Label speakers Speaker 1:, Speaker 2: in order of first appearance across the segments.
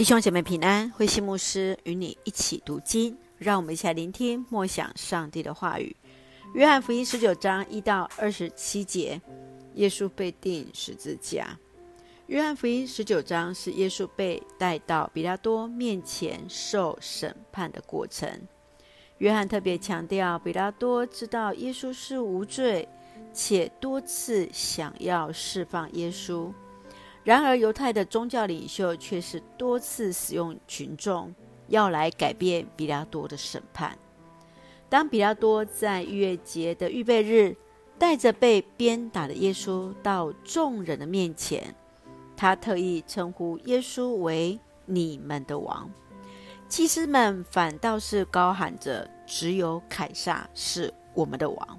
Speaker 1: 弟兄姐妹平安，慧馨牧师与你一起读经，让我们一起来聆听默想上帝的话语。约翰福音十九章一到二十七节，耶稣被钉十字架。约翰福音十九章是耶稣被带到彼拉多面前受审判的过程。约翰特别强调，彼拉多知道耶稣是无罪，且多次想要释放耶稣。然而，犹太的宗教领袖却是多次使用群众，要来改变彼拉多的审判。当彼拉多在逾越节的预备日，带着被鞭打的耶稣到众人的面前，他特意称呼耶稣为“你们的王”。祭司们反倒是高喊着：“只有凯撒是我们的王。”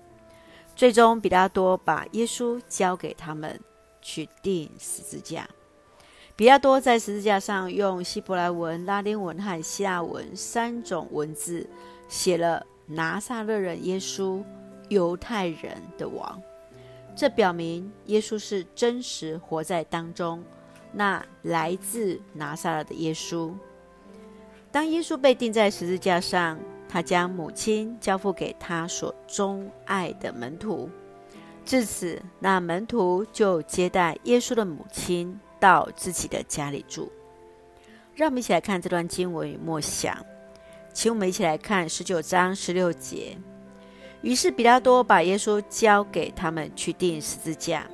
Speaker 1: 最终，彼拉多把耶稣交给他们。去钉十字架。彼拉多在十字架上用希伯来文、拉丁文和希腊文三种文字写了“拿撒勒人耶稣，犹太人的王”。这表明耶稣是真实活在当中，那来自拿撒勒的耶稣。当耶稣被钉在十字架上，他将母亲交付给他所钟爱的门徒。至此，那门徒就接待耶稣的母亲到自己的家里住。让我们一起来看这段经文与默想，请我们一起来看十九章十六节。于是彼拉多把耶稣交给他们去钉十字架。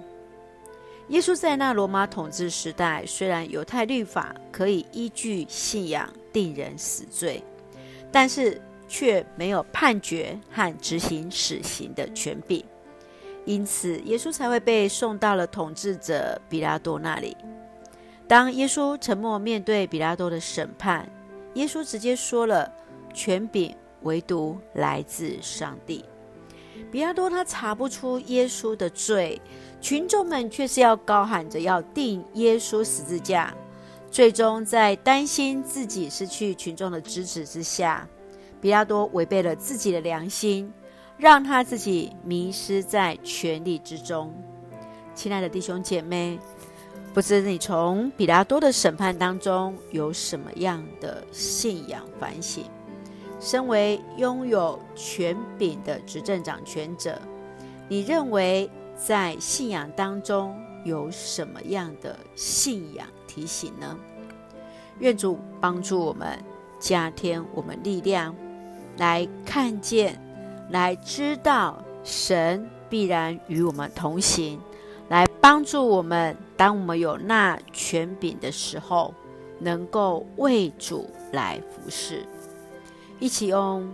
Speaker 1: 耶稣在那罗马统治时代，虽然犹太律法可以依据信仰定人死罪，但是却没有判决和执行死刑的权柄。因此，耶稣才会被送到了统治者彼拉多那里。当耶稣沉默面对彼拉多的审判，耶稣直接说了：“权柄唯独来自上帝。”彼拉多他查不出耶稣的罪，群众们却是要高喊着要钉耶稣十字架。最终，在担心自己失去群众的支持之下，彼拉多违背了自己的良心。让他自己迷失在权力之中。亲爱的弟兄姐妹，不知你从彼拉多的审判当中有什么样的信仰反省？身为拥有权柄的执政掌权者，你认为在信仰当中有什么样的信仰提醒呢？愿主帮助我们，加添我们力量，来看见。来知道神必然与我们同行，来帮助我们。当我们有那权柄的时候，能够为主来服侍。一起用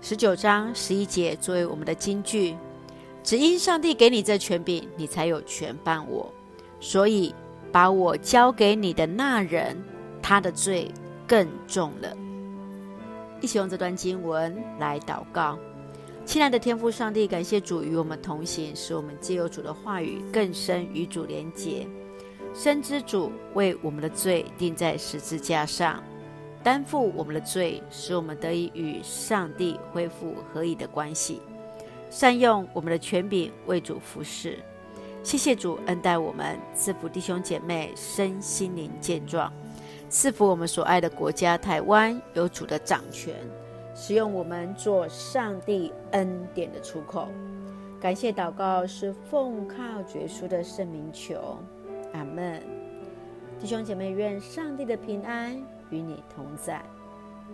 Speaker 1: 十九章十一节作为我们的金句：只因上帝给你这权柄，你才有权办我。所以把我交给你的那人，他的罪更重了。一起用这段经文来祷告。亲爱的天父上帝，感谢主与我们同行，使我们借由主的话语更深与主连结。深知主为我们的罪钉在十字架上，担负我们的罪，使我们得以与上帝恢复合一的关系。善用我们的权柄为主服侍。谢谢主恩待我们，赐福弟兄姐妹身心灵健壮，赐福我们所爱的国家台湾有主的掌权。使用我们做上帝恩典的出口，感谢祷告是奉靠绝书的圣名求，阿门。弟兄姐妹，愿上帝的平安与你同在，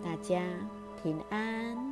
Speaker 1: 大家平安。